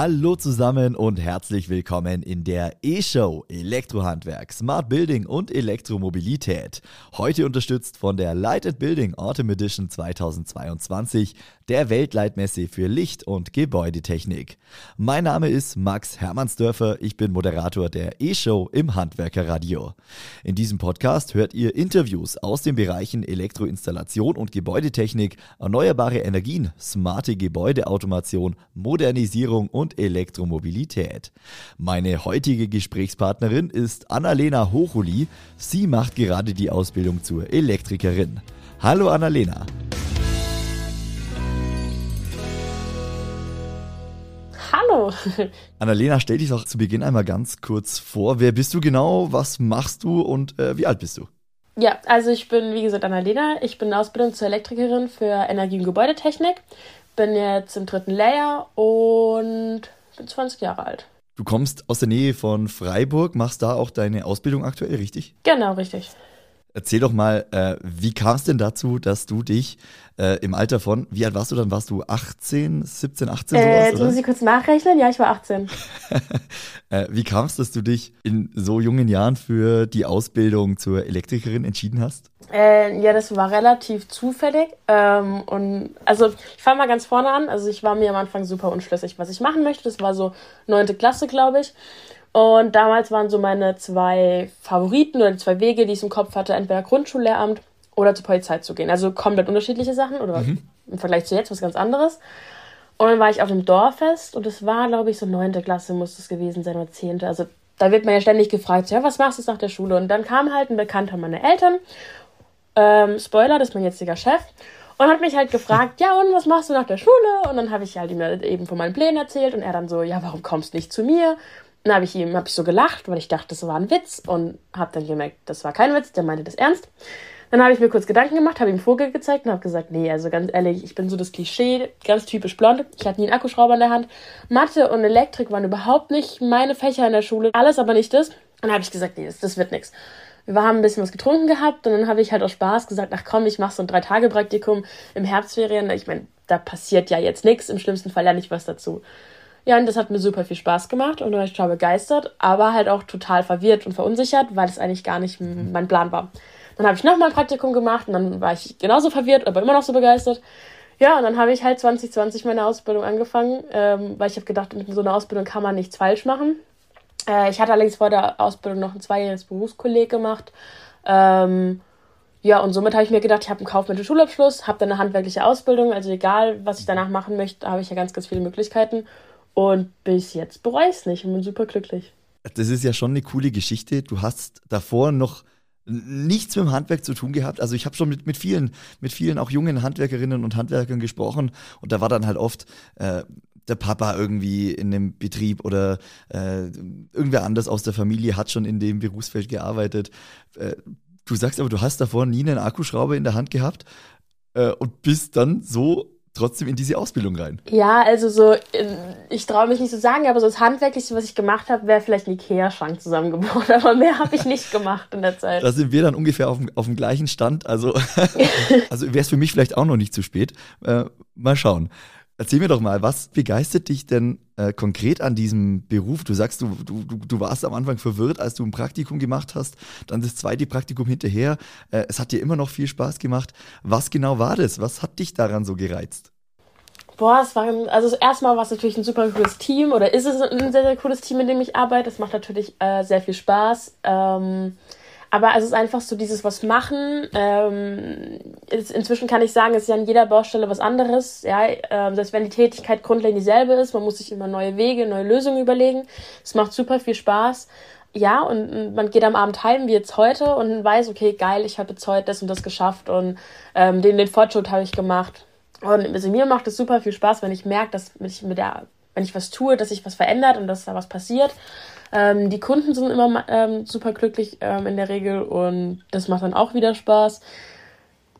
Hallo zusammen und herzlich willkommen in der E-Show Elektrohandwerk, Smart Building und Elektromobilität. Heute unterstützt von der Light Building Autumn Edition 2022, der Weltleitmesse für Licht- und Gebäudetechnik. Mein Name ist Max Hermannsdörfer, ich bin Moderator der E-Show im Handwerkerradio. In diesem Podcast hört ihr Interviews aus den Bereichen Elektroinstallation und Gebäudetechnik, erneuerbare Energien, smarte Gebäudeautomation, Modernisierung und Elektromobilität. Meine heutige Gesprächspartnerin ist Annalena Hochuli. Sie macht gerade die Ausbildung zur Elektrikerin. Hallo Annalena. Hallo. Annalena, stell dich doch zu Beginn einmal ganz kurz vor. Wer bist du genau? Was machst du und äh, wie alt bist du? Ja, also ich bin, wie gesagt, Annalena. Ich bin Ausbildung zur Elektrikerin für Energie- und Gebäudetechnik bin jetzt im dritten Layer und bin 20 Jahre alt. Du kommst aus der Nähe von Freiburg, machst da auch deine Ausbildung aktuell, richtig? Genau, richtig. Erzähl doch mal, äh, wie kam es denn dazu, dass du dich äh, im Alter von, wie alt warst du dann? Warst du 18, 17, 18 äh, sowas? Jetzt muss ich kurz nachrechnen. Ja, ich war 18. äh, wie kam es, dass du dich in so jungen Jahren für die Ausbildung zur Elektrikerin entschieden hast? Äh, ja, das war relativ zufällig. Ähm, und also ich fange mal ganz vorne an. Also ich war mir am Anfang super unschlüssig, was ich machen möchte. Das war so neunte Klasse, glaube ich. Und damals waren so meine zwei Favoriten oder die zwei Wege, die ich im Kopf hatte, entweder Grundschullehramt oder zur Polizei zu gehen. Also komplett unterschiedliche Sachen oder mhm. im Vergleich zu jetzt was ganz anderes. Und dann war ich auf einem Dorffest und es war, glaube ich, so neunte Klasse muss es gewesen sein oder zehnte. Also da wird man ja ständig gefragt, ja, was machst du nach der Schule? Und dann kam halt ein Bekannter meiner Eltern, ähm, Spoiler, das ist mein jetziger Chef, und hat mich halt gefragt, ja, und was machst du nach der Schule? Und dann habe ich halt ihm eben von meinen Plänen erzählt und er dann so, ja, warum kommst du nicht zu mir? Dann habe ich ihm hab ich so gelacht, weil ich dachte, das war ein Witz und habe dann gemerkt, das war kein Witz, der meinte das ernst. Dann habe ich mir kurz Gedanken gemacht, habe ihm Vogel gezeigt und habe gesagt, nee, also ganz ehrlich, ich bin so das Klischee, ganz typisch blond. Ich hatte nie einen Akkuschrauber in der Hand. Mathe und Elektrik waren überhaupt nicht meine Fächer in der Schule. Alles aber nicht das. Und dann habe ich gesagt, nee, das, das wird nichts. Wir haben ein bisschen was getrunken gehabt und dann habe ich halt aus Spaß gesagt, ach komm, ich mache so ein Drei-Tage-Praktikum im Herbstferien. Ich meine, da passiert ja jetzt nichts. Im schlimmsten Fall lerne ich was dazu. Ja, und das hat mir super viel Spaß gemacht und war ich total begeistert, aber halt auch total verwirrt und verunsichert, weil es eigentlich gar nicht mein Plan war. Dann habe ich nochmal ein Praktikum gemacht und dann war ich genauso verwirrt, aber immer noch so begeistert. Ja, und dann habe ich halt 2020 meine Ausbildung angefangen, ähm, weil ich habe gedacht, mit so einer Ausbildung kann man nichts falsch machen. Äh, ich hatte allerdings vor der Ausbildung noch ein zweijähriges Berufskolleg gemacht. Ähm, ja, und somit habe ich mir gedacht, ich habe einen kaufmännischen Schulabschluss, habe dann eine handwerkliche Ausbildung, also egal, was ich danach machen möchte, habe ich ja ganz, ganz viele Möglichkeiten. Und bis jetzt bereue ich es nicht und bin super glücklich. Das ist ja schon eine coole Geschichte. Du hast davor noch nichts mit dem Handwerk zu tun gehabt. Also ich habe schon mit, mit vielen, mit vielen auch jungen Handwerkerinnen und Handwerkern gesprochen und da war dann halt oft äh, der Papa irgendwie in dem Betrieb oder äh, irgendwer anders aus der Familie hat schon in dem Berufsfeld gearbeitet. Äh, du sagst aber, du hast davor nie einen Akkuschrauber in der Hand gehabt äh, und bist dann so trotzdem in diese Ausbildung rein? Ja, also so, ich traue mich nicht zu sagen, aber so das Handwerklichste, was ich gemacht habe, wäre vielleicht ein Ikea-Schrank zusammengebaut, aber mehr habe ich nicht gemacht in der Zeit. Da sind wir dann ungefähr auf dem, auf dem gleichen Stand, also, also wäre es für mich vielleicht auch noch nicht zu spät. Äh, mal schauen. Erzähl mir doch mal, was begeistert dich denn äh, konkret an diesem Beruf? Du sagst, du, du, du warst am Anfang verwirrt, als du ein Praktikum gemacht hast, dann das zweite Praktikum hinterher. Äh, es hat dir immer noch viel Spaß gemacht. Was genau war das? Was hat dich daran so gereizt? Boah, es war, also erstmal war es natürlich ein super cooles Team oder ist es ein sehr, sehr cooles Team, in dem ich arbeite. Es macht natürlich äh, sehr viel Spaß. Ähm, aber es ist einfach so dieses was machen. Ähm, inzwischen kann ich sagen, es ist ja an jeder Baustelle was anderes. Ja, ähm, selbst wenn die Tätigkeit grundlegend dieselbe ist, man muss sich immer neue Wege, neue Lösungen überlegen. Es macht super viel Spaß. Ja, und man geht am Abend heim, wie jetzt heute, und weiß, okay, geil, ich habe jetzt heute das und das geschafft und ähm, den, den Fortschritt habe ich gemacht. Und also mir macht es super viel Spaß, wenn ich merke, dass ich mit der, wenn ich was tue, dass sich was verändert und dass da was passiert. Ähm, die Kunden sind immer ähm, super glücklich ähm, in der Regel und das macht dann auch wieder Spaß.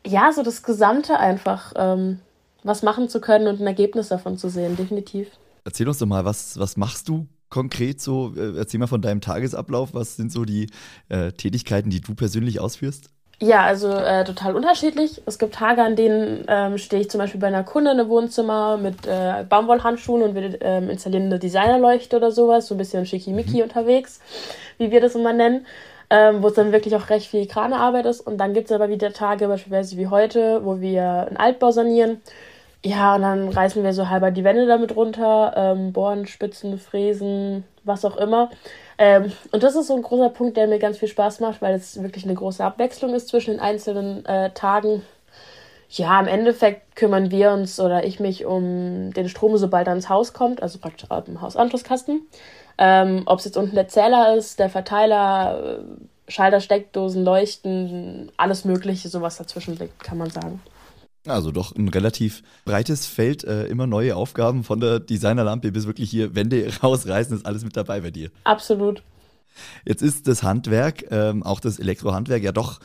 Ja, so das Gesamte einfach, ähm, was machen zu können und ein Ergebnis davon zu sehen, definitiv. Erzähl uns doch mal, was, was machst du konkret so? Äh, erzähl mal von deinem Tagesablauf. Was sind so die äh, Tätigkeiten, die du persönlich ausführst? Ja, also äh, total unterschiedlich. Es gibt Tage, an denen ähm, stehe ich zum Beispiel bei einer Kundin im Wohnzimmer mit äh, Baumwollhandschuhen und wir ähm, installieren eine Designerleuchte oder sowas, so ein bisschen schickimicki mhm. unterwegs, wie wir das immer nennen, ähm, wo es dann wirklich auch recht viel Kranearbeit ist. Und dann gibt es aber wieder Tage, beispielsweise wie heute, wo wir einen Altbau sanieren. Ja, und dann reißen wir so halber die Wände damit runter, ähm, bohren, spitzen, fräsen, was auch immer. Ähm, und das ist so ein großer Punkt, der mir ganz viel Spaß macht, weil es wirklich eine große Abwechslung ist zwischen den einzelnen äh, Tagen. Ja, im Endeffekt kümmern wir uns oder ich mich um den Strom, sobald er ins Haus kommt, also praktisch im Hausanschlusskasten. Ähm, Ob es jetzt unten der Zähler ist, der Verteiler, äh, Schalter, Steckdosen, Leuchten, alles Mögliche, sowas dazwischen liegt, kann man sagen. Also doch ein relativ breites Feld, äh, immer neue Aufgaben von der Designerlampe bis wirklich hier Wände rausreißen, ist alles mit dabei bei dir. Absolut. Jetzt ist das Handwerk, ähm, auch das Elektrohandwerk, ja doch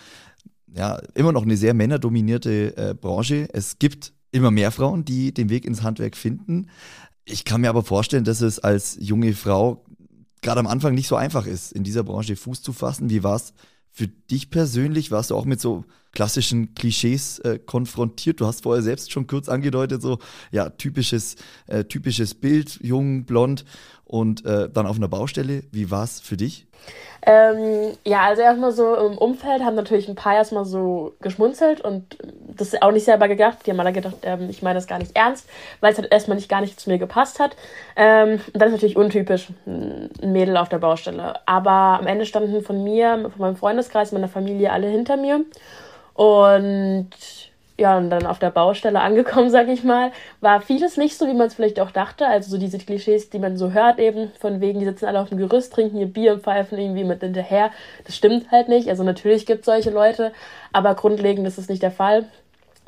ja, immer noch eine sehr männerdominierte äh, Branche. Es gibt immer mehr Frauen, die den Weg ins Handwerk finden. Ich kann mir aber vorstellen, dass es als junge Frau gerade am Anfang nicht so einfach ist, in dieser Branche Fuß zu fassen. Wie war es für dich persönlich? Warst du auch mit so klassischen Klischees äh, konfrontiert. Du hast vorher selbst schon kurz angedeutet, so ja, typisches, äh, typisches Bild, jung, blond und äh, dann auf einer Baustelle. Wie war es für dich? Ähm, ja, also erstmal so im Umfeld haben natürlich ein paar erstmal so geschmunzelt und das auch nicht selber gedacht. Die haben alle gedacht, ähm, ich meine das gar nicht ernst, weil es halt erstmal nicht gar nicht zu mir gepasst hat. Ähm, und das ist natürlich untypisch, ein Mädel auf der Baustelle. Aber am Ende standen von mir, von meinem Freundeskreis, meiner Familie alle hinter mir. Und ja, und dann auf der Baustelle angekommen, sag ich mal, war vieles nicht so, wie man es vielleicht auch dachte. Also so diese Klischees, die man so hört eben, von wegen, die sitzen alle auf dem Gerüst, trinken ihr Bier und pfeifen irgendwie mit hinterher. Das stimmt halt nicht. Also natürlich gibt es solche Leute, aber grundlegend ist es nicht der Fall.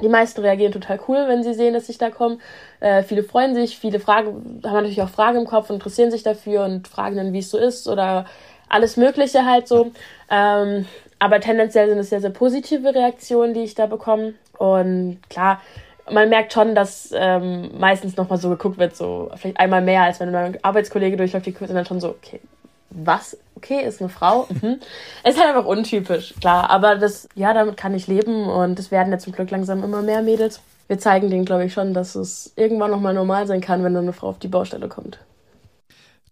Die meisten reagieren total cool, wenn sie sehen, dass ich da komme. Äh, viele freuen sich, viele Fragen, haben natürlich auch Fragen im Kopf, interessieren sich dafür und fragen dann, wie es so ist oder alles Mögliche halt so. Ähm, aber tendenziell sind es sehr, sehr positive Reaktionen, die ich da bekomme. Und klar, man merkt schon, dass ähm, meistens nochmal so geguckt wird, so vielleicht einmal mehr, als wenn ein Arbeitskollege durchläuft, die sind dann schon so, okay, was? Okay, ist eine Frau. Mhm. ist halt einfach untypisch, klar. Aber das, ja, damit kann ich leben und es werden ja zum Glück langsam immer mehr Mädels. Wir zeigen denen, glaube ich, schon, dass es irgendwann nochmal normal sein kann, wenn dann eine Frau auf die Baustelle kommt.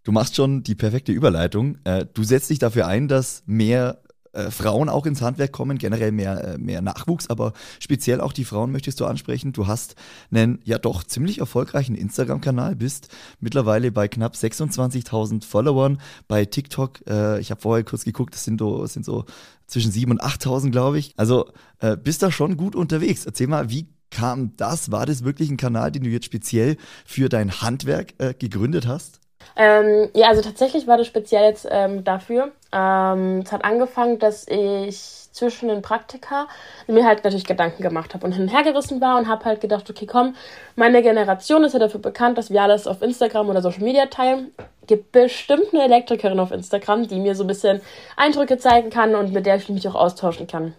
Du machst schon die perfekte Überleitung. Äh, du setzt dich dafür ein, dass mehr äh, Frauen auch ins Handwerk kommen, generell mehr, äh, mehr Nachwuchs, aber speziell auch die Frauen möchtest du ansprechen. Du hast einen ja doch ziemlich erfolgreichen Instagram-Kanal, bist mittlerweile bei knapp 26.000 Followern bei TikTok. Äh, ich habe vorher kurz geguckt, das sind so, sind so zwischen 7.000 und 8.000, glaube ich. Also äh, bist da schon gut unterwegs. Erzähl mal, wie kam das? War das wirklich ein Kanal, den du jetzt speziell für dein Handwerk äh, gegründet hast? Ähm, ja, also tatsächlich war das speziell jetzt ähm, dafür. Ähm, es hat angefangen, dass ich zwischen den Praktika mir halt natürlich Gedanken gemacht habe und hin und her gerissen war und habe halt gedacht, okay, komm, meine Generation ist ja dafür bekannt, dass wir alles auf Instagram oder Social Media teilen. Gibt bestimmt eine Elektrikerin auf Instagram, die mir so ein bisschen Eindrücke zeigen kann und mit der ich mich auch austauschen kann.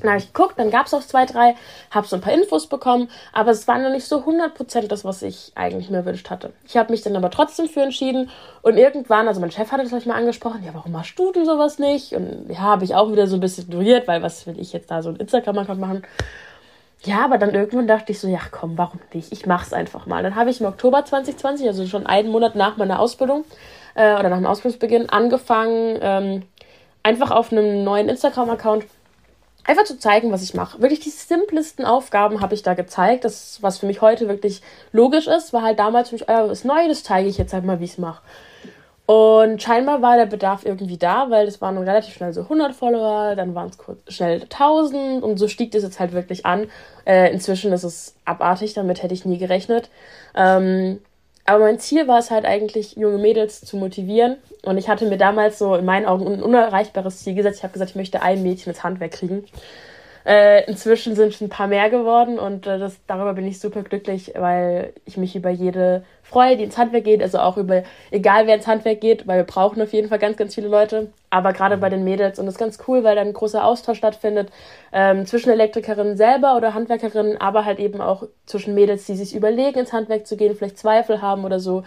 Dann habe ich geguckt, dann gab es auch zwei, drei, habe so ein paar Infos bekommen, aber es war noch nicht so 100% das, was ich eigentlich mir erwünscht hatte. Ich habe mich dann aber trotzdem für entschieden und irgendwann, also mein Chef hatte das mal angesprochen, ja, warum machst du denn sowas nicht? Und ja, habe ich auch wieder so ein bisschen ignoriert, weil was will ich jetzt da so ein Instagram-Account machen? Ja, aber dann irgendwann dachte ich so, ja komm, warum nicht? Ich mach's einfach mal. Dann habe ich im Oktober 2020, also schon einen Monat nach meiner Ausbildung äh, oder nach dem Ausbildungsbeginn, angefangen, ähm, einfach auf einem neuen Instagram-Account einfach zu zeigen, was ich mache. Wirklich die simplesten Aufgaben habe ich da gezeigt. Das, was für mich heute wirklich logisch ist, war halt damals für mich, oh, was neu, das zeige ich jetzt halt mal, wie ich es mache. Und scheinbar war der Bedarf irgendwie da, weil es waren relativ schnell so 100 Follower, dann waren es schnell 1000 und so stieg das jetzt halt wirklich an. Äh, inzwischen ist es abartig, damit hätte ich nie gerechnet. Ähm, aber mein Ziel war es halt eigentlich, junge Mädels zu motivieren. Und ich hatte mir damals so in meinen Augen ein unerreichbares Ziel gesetzt. Ich habe gesagt, ich möchte ein Mädchen ins Handwerk kriegen. Äh, inzwischen sind es ein paar mehr geworden und äh, das, darüber bin ich super glücklich, weil ich mich über jede freue, die ins Handwerk geht, also auch über, egal wer ins Handwerk geht, weil wir brauchen auf jeden Fall ganz, ganz viele Leute, aber gerade bei den Mädels und das ist ganz cool, weil dann ein großer Austausch stattfindet ähm, zwischen Elektrikerinnen selber oder Handwerkerinnen, aber halt eben auch zwischen Mädels, die sich überlegen, ins Handwerk zu gehen, vielleicht Zweifel haben oder so.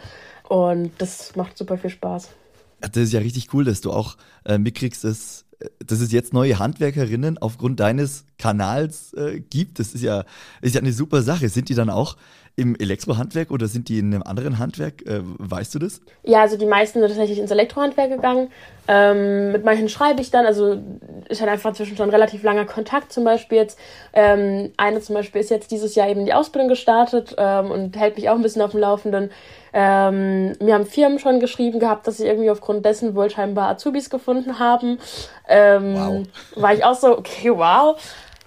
Und das macht super viel Spaß. Das ist ja richtig cool, dass du auch äh, mitkriegst, dass dass es jetzt neue Handwerkerinnen aufgrund deines Kanals äh, gibt. Das ist ja, ist ja eine super Sache. Sind die dann auch im Elektrohandwerk oder sind die in einem anderen Handwerk? Äh, weißt du das? Ja, also die meisten sind tatsächlich ins Elektrohandwerk gegangen. Ähm, mit manchen schreibe ich dann, also ich hatte einfach zwischen schon relativ langer Kontakt zum Beispiel jetzt. Ähm, eine zum Beispiel ist jetzt dieses Jahr eben die Ausbildung gestartet ähm, und hält mich auch ein bisschen auf dem Laufenden. Ähm, mir haben Firmen schon geschrieben gehabt, dass sie irgendwie aufgrund dessen wohl scheinbar Azubis gefunden haben. Ähm, wow. War ich auch so, okay, wow.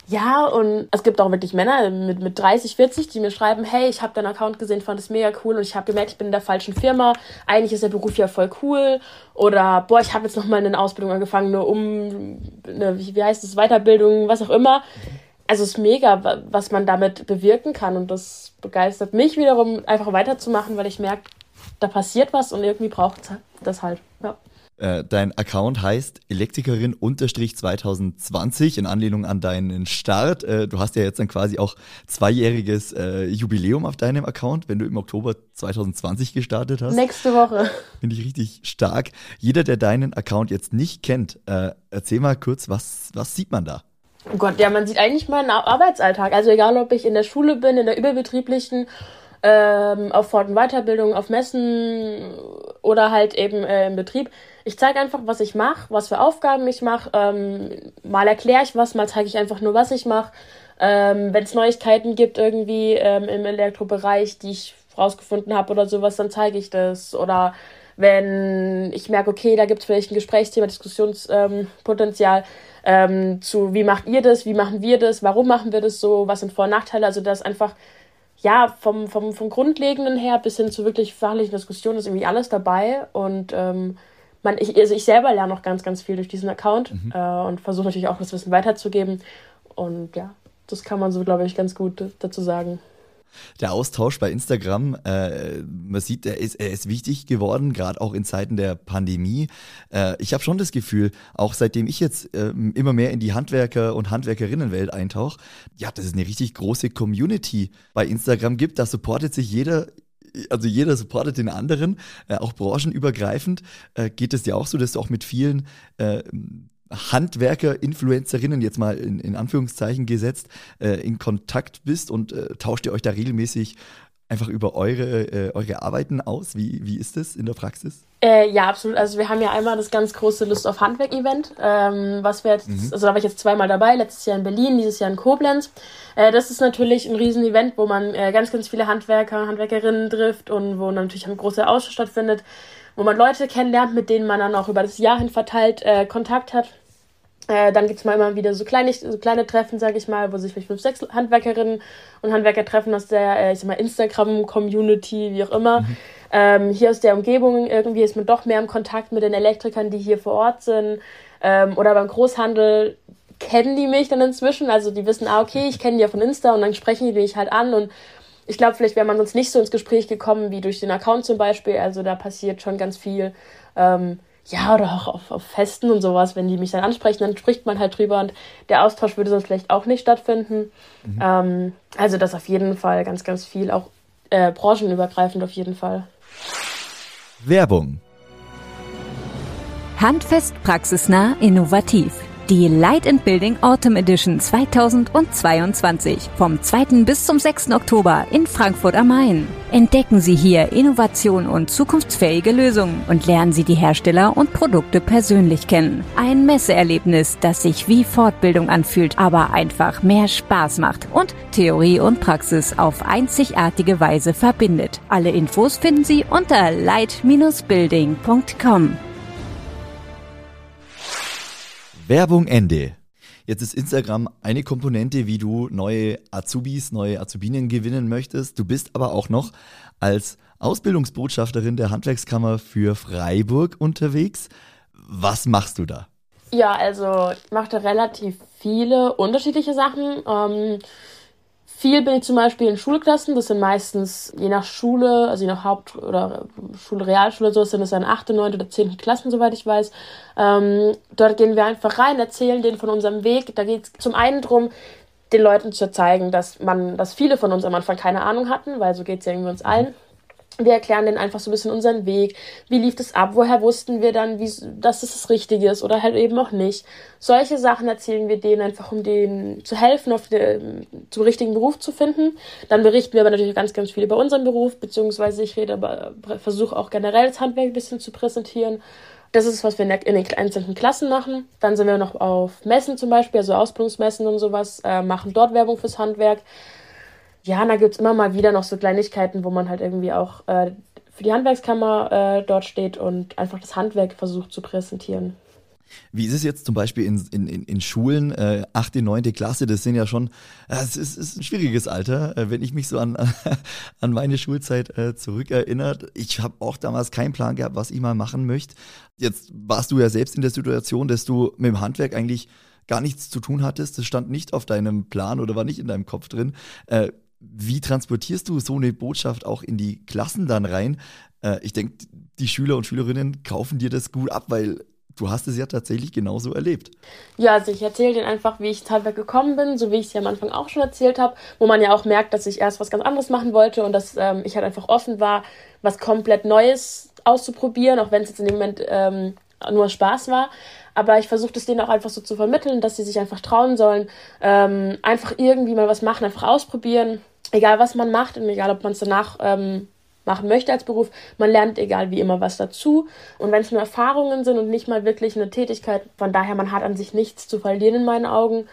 Ja, und es gibt auch wirklich Männer mit, mit 30, 40, die mir schreiben, hey, ich habe deinen Account gesehen, fand es mega cool und ich habe gemerkt, ich bin in der falschen Firma. Eigentlich ist der Beruf ja voll cool. Oder, boah, ich habe jetzt nochmal eine Ausbildung angefangen, nur um, eine, wie, heißt es, Weiterbildung, was auch immer. Also es ist mega, was man damit bewirken kann und das begeistert mich wiederum, einfach weiterzumachen, weil ich merke, da passiert was und irgendwie braucht es das halt. Ja. Äh, dein Account heißt Elektrikerin-2020 in Anlehnung an deinen Start. Äh, du hast ja jetzt dann quasi auch zweijähriges äh, Jubiläum auf deinem Account, wenn du im Oktober 2020 gestartet hast. Nächste Woche. Finde ich richtig stark. Jeder, der deinen Account jetzt nicht kennt, äh, erzähl mal kurz, was, was sieht man da? Oh Gott, ja, man sieht eigentlich meinen Arbeitsalltag. Also egal, ob ich in der Schule bin, in der überbetrieblichen ähm, auf Fort- und Weiterbildung, auf Messen oder halt eben äh, im Betrieb. Ich zeige einfach, was ich mache, was für Aufgaben ich mache. Ähm, mal erkläre ich was, mal zeige ich einfach nur, was ich mache. Ähm, Wenn es Neuigkeiten gibt irgendwie ähm, im Elektrobereich, die ich rausgefunden habe oder sowas, dann zeige ich das. Oder wenn ich merke, okay, da gibt es vielleicht ein Gesprächsthema, Diskussionspotenzial ähm, zu, wie macht ihr das, wie machen wir das, warum machen wir das so, was sind Vor- und Nachteile. Also das einfach ja, vom, vom, vom Grundlegenden her bis hin zu wirklich fachlichen Diskussionen ist irgendwie alles dabei. Und ähm, man, ich, also ich selber lerne noch ganz, ganz viel durch diesen Account mhm. äh, und versuche natürlich auch das Wissen weiterzugeben. Und ja, das kann man so, glaube ich, ganz gut dazu sagen der Austausch bei Instagram, äh, man sieht, er ist, er ist wichtig geworden, gerade auch in Zeiten der Pandemie. Äh, ich habe schon das Gefühl, auch seitdem ich jetzt äh, immer mehr in die Handwerker- und Handwerkerinnenwelt eintauche, ja, dass es eine richtig große Community bei Instagram gibt. Da supportet sich jeder also jeder supportet den anderen, äh, auch branchenübergreifend. Äh, geht es dir auch so, dass du auch mit vielen äh, Handwerker, Influencerinnen, jetzt mal in, in Anführungszeichen gesetzt, äh, in Kontakt bist und äh, tauscht ihr euch da regelmäßig einfach über eure, äh, eure Arbeiten aus? Wie, wie ist das in der Praxis? Äh, ja, absolut. Also wir haben ja einmal das ganz große Lust auf Handwerk-Event, ähm, was wir jetzt, mhm. also da war ich jetzt zweimal dabei, letztes Jahr in Berlin, dieses Jahr in Koblenz. Äh, das ist natürlich ein Riesen-Event, wo man äh, ganz, ganz viele Handwerker, Handwerkerinnen trifft und wo natürlich ein großer Austausch stattfindet, wo man Leute kennenlernt, mit denen man dann auch über das Jahr hin verteilt äh, Kontakt hat. Äh, dann gibt es mal immer wieder so kleine, so kleine Treffen, sage ich mal, wo sich vielleicht fünf, sechs Handwerkerinnen und Handwerker treffen aus der, äh, ich sag mal, Instagram-Community, wie auch immer. Mhm. Ähm, hier aus der Umgebung irgendwie ist man doch mehr im Kontakt mit den Elektrikern, die hier vor Ort sind. Ähm, oder beim Großhandel kennen die mich dann inzwischen. Also die wissen, ah, okay, ich kenne die ja von Insta und dann sprechen die mich halt an. Und ich glaube, vielleicht wäre man sonst nicht so ins Gespräch gekommen wie durch den Account zum Beispiel. Also da passiert schon ganz viel. Ähm, ja, oder auch auf, auf Festen und sowas, wenn die mich dann ansprechen, dann spricht man halt drüber und der Austausch würde sonst vielleicht auch nicht stattfinden. Mhm. Ähm, also das auf jeden Fall ganz, ganz viel, auch äh, branchenübergreifend auf jeden Fall. Werbung. Handfest, praxisnah, innovativ. Die Light and Building Autumn Edition 2022 vom 2. bis zum 6. Oktober in Frankfurt am Main. Entdecken Sie hier Innovation und zukunftsfähige Lösungen und lernen Sie die Hersteller und Produkte persönlich kennen. Ein Messeerlebnis, das sich wie Fortbildung anfühlt, aber einfach mehr Spaß macht und Theorie und Praxis auf einzigartige Weise verbindet. Alle Infos finden Sie unter light-building.com. Werbung Ende. Jetzt ist Instagram eine Komponente, wie du neue Azubis, neue Azubinen gewinnen möchtest. Du bist aber auch noch als Ausbildungsbotschafterin der Handwerkskammer für Freiburg unterwegs. Was machst du da? Ja, also ich mache da relativ viele unterschiedliche Sachen. Ähm, viel bin ich zum Beispiel in Schulklassen, das sind meistens je nach Schule, also je nach Haupt- oder Schule, Realschule, so sind es dann 8., 9. oder 10. Klassen, soweit ich weiß. Ähm, dort gehen wir einfach rein, erzählen denen von unserem Weg. Da geht es zum einen darum, den Leuten zu zeigen, dass man, dass viele von uns am Anfang keine Ahnung hatten, weil so geht es ja irgendwie uns allen. Wir erklären denen einfach so ein bisschen unseren Weg. Wie lief es ab? Woher wussten wir dann, wie, dass es das Richtige ist oder halt eben auch nicht? Solche Sachen erzählen wir denen einfach, um denen zu helfen, auf den, zum richtigen Beruf zu finden. Dann berichten wir aber natürlich ganz, ganz viel über unseren Beruf, beziehungsweise ich rede aber, versuche auch generell das Handwerk ein bisschen zu präsentieren. Das ist, was wir in den einzelnen Klassen machen. Dann sind wir noch auf Messen zum Beispiel, also Ausbildungsmessen und sowas, äh, machen dort Werbung fürs Handwerk ja, da gibt es immer mal wieder noch so Kleinigkeiten, wo man halt irgendwie auch äh, für die Handwerkskammer äh, dort steht und einfach das Handwerk versucht zu präsentieren. Wie ist es jetzt zum Beispiel in, in, in Schulen, äh, 8., 9. Klasse, das sind ja schon, äh, es ist, ist, ein schwieriges Alter, äh, wenn ich mich so an, an meine Schulzeit äh, zurückerinnert. Ich habe auch damals keinen Plan gehabt, was ich mal machen möchte. Jetzt warst du ja selbst in der Situation, dass du mit dem Handwerk eigentlich gar nichts zu tun hattest. Das stand nicht auf deinem Plan oder war nicht in deinem Kopf drin. Äh, wie transportierst du so eine Botschaft auch in die Klassen dann rein? Äh, ich denke, die Schüler und Schülerinnen kaufen dir das gut ab, weil du hast es ja tatsächlich genauso erlebt. Ja, also ich erzähle denen einfach, wie ich Handwerk gekommen bin, so wie ich es ja am Anfang auch schon erzählt habe, wo man ja auch merkt, dass ich erst was ganz anderes machen wollte und dass ähm, ich halt einfach offen war, was komplett Neues auszuprobieren, auch wenn es jetzt in dem Moment ähm, nur Spaß war. Aber ich versuche es denen auch einfach so zu vermitteln, dass sie sich einfach trauen sollen, ähm, einfach irgendwie mal was machen, einfach ausprobieren egal was man macht und egal ob man es danach ähm, machen möchte als Beruf, man lernt egal wie immer was dazu. Und wenn es nur Erfahrungen sind und nicht mal wirklich eine Tätigkeit, von daher man hat an sich nichts zu verlieren in meinen Augen.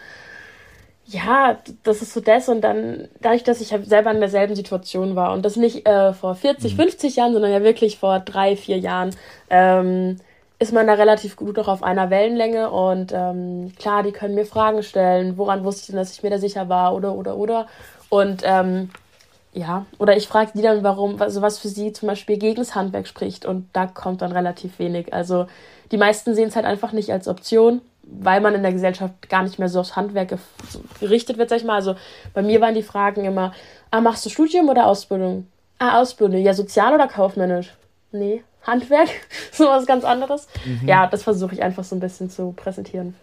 Ja, das ist so das und dann, dadurch, dass ich halt selber in derselben Situation war und das nicht äh, vor 40, mhm. 50 Jahren, sondern ja wirklich vor drei, vier Jahren, ähm, ist man da relativ gut auch auf einer Wellenlänge und ähm, klar, die können mir Fragen stellen, woran wusste ich denn, dass ich mir da sicher war oder, oder, oder. Und ähm, ja, oder ich frage die dann, warum, also was für sie zum Beispiel gegen das Handwerk spricht. Und da kommt dann relativ wenig. Also die meisten sehen es halt einfach nicht als Option, weil man in der Gesellschaft gar nicht mehr so aufs Handwerk gerichtet wird, sag ich mal. Also bei mir waren die Fragen immer, ah, machst du Studium oder Ausbildung? Ah, Ausbildung. Ja, sozial oder kaufmännisch? Nee, Handwerk, so was ganz anderes. Mhm. Ja, das versuche ich einfach so ein bisschen zu präsentieren.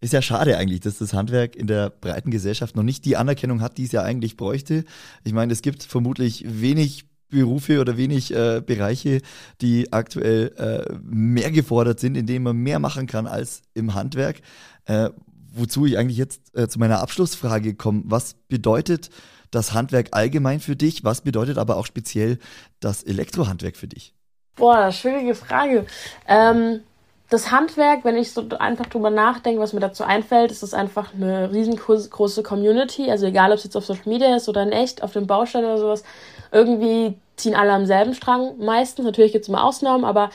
Ist ja schade eigentlich, dass das Handwerk in der breiten Gesellschaft noch nicht die Anerkennung hat, die es ja eigentlich bräuchte. Ich meine, es gibt vermutlich wenig Berufe oder wenig äh, Bereiche, die aktuell äh, mehr gefordert sind, in denen man mehr machen kann als im Handwerk. Äh, wozu ich eigentlich jetzt äh, zu meiner Abschlussfrage komme. Was bedeutet das Handwerk allgemein für dich? Was bedeutet aber auch speziell das Elektrohandwerk für dich? Boah, schwierige Frage. Ähm, das Handwerk, wenn ich so einfach drüber nachdenke, was mir dazu einfällt, ist es einfach eine riesengroße Community. Also egal, ob es jetzt auf Social Media ist oder in echt, auf dem Baustein oder sowas, irgendwie ziehen alle am selben Strang meistens. Natürlich gibt es immer Ausnahmen, aber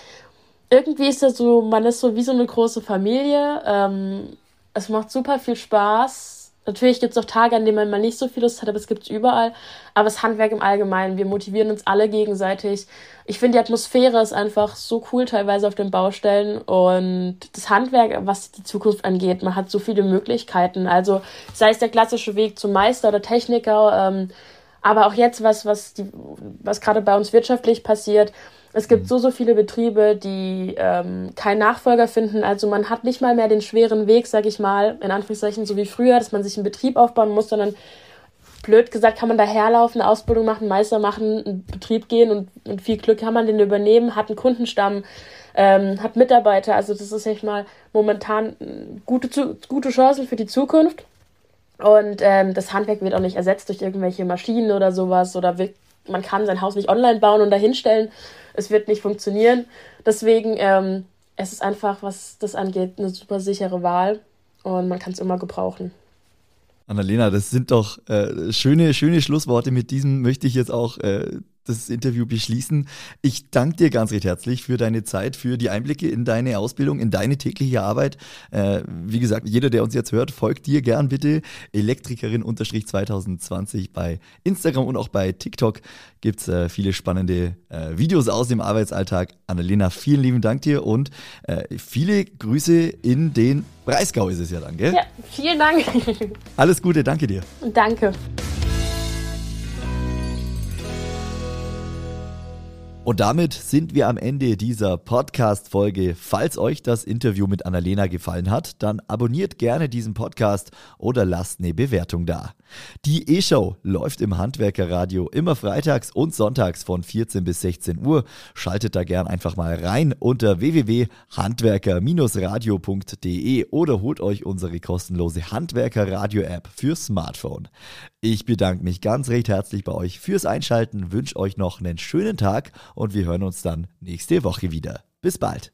irgendwie ist das so, man ist so wie so eine große Familie. Ähm, es macht super viel Spaß Natürlich gibt es auch Tage, an denen man mal nicht so viel Lust hat, aber es gibt es überall. Aber das Handwerk im Allgemeinen, wir motivieren uns alle gegenseitig. Ich finde, die Atmosphäre ist einfach so cool teilweise auf den Baustellen. Und das Handwerk, was die Zukunft angeht, man hat so viele Möglichkeiten. Also sei es der klassische Weg zum Meister oder Techniker, ähm, aber auch jetzt, was, was, was gerade bei uns wirtschaftlich passiert, es gibt mhm. so, so viele Betriebe, die ähm, keinen Nachfolger finden. Also man hat nicht mal mehr den schweren Weg, sag ich mal, in Anführungszeichen, so wie früher, dass man sich einen Betrieb aufbauen muss, sondern blöd gesagt kann man daherlaufen, eine Ausbildung machen, Meister machen, einen Betrieb gehen und mit viel Glück kann man den übernehmen, hat einen Kundenstamm, ähm, hat Mitarbeiter. Also das ist echt mal momentan gute, gute Chancen für die Zukunft. Und ähm, das Handwerk wird auch nicht ersetzt durch irgendwelche Maschinen oder sowas oder man kann sein Haus nicht online bauen und dahinstellen. Es wird nicht funktionieren. Deswegen, ähm, es ist einfach, was das angeht, eine super sichere Wahl und man kann es immer gebrauchen. Annalena, das sind doch äh, schöne, schöne Schlussworte. Mit diesem möchte ich jetzt auch äh, das Interview beschließen. Ich danke dir ganz recht herzlich für deine Zeit, für die Einblicke in deine Ausbildung, in deine tägliche Arbeit. Äh, wie gesagt, jeder, der uns jetzt hört, folgt dir gern bitte. Elektrikerin-2020 bei Instagram und auch bei TikTok gibt es äh, viele spannende äh, Videos aus dem Arbeitsalltag. Annalena, vielen lieben Dank dir und äh, viele Grüße in den Breisgau ist es ja dann, gell? Ja, vielen Dank. Alles Gute, danke dir. Danke. Und damit sind wir am Ende dieser Podcast-Folge. Falls euch das Interview mit Annalena gefallen hat, dann abonniert gerne diesen Podcast oder lasst eine Bewertung da. Die E-Show läuft im Handwerkerradio immer freitags und sonntags von 14 bis 16 Uhr. Schaltet da gern einfach mal rein unter www.handwerker-radio.de oder holt euch unsere kostenlose Handwerker-Radio-App für Smartphone. Ich bedanke mich ganz recht herzlich bei euch fürs Einschalten, wünsche euch noch einen schönen Tag und wir hören uns dann nächste Woche wieder. Bis bald.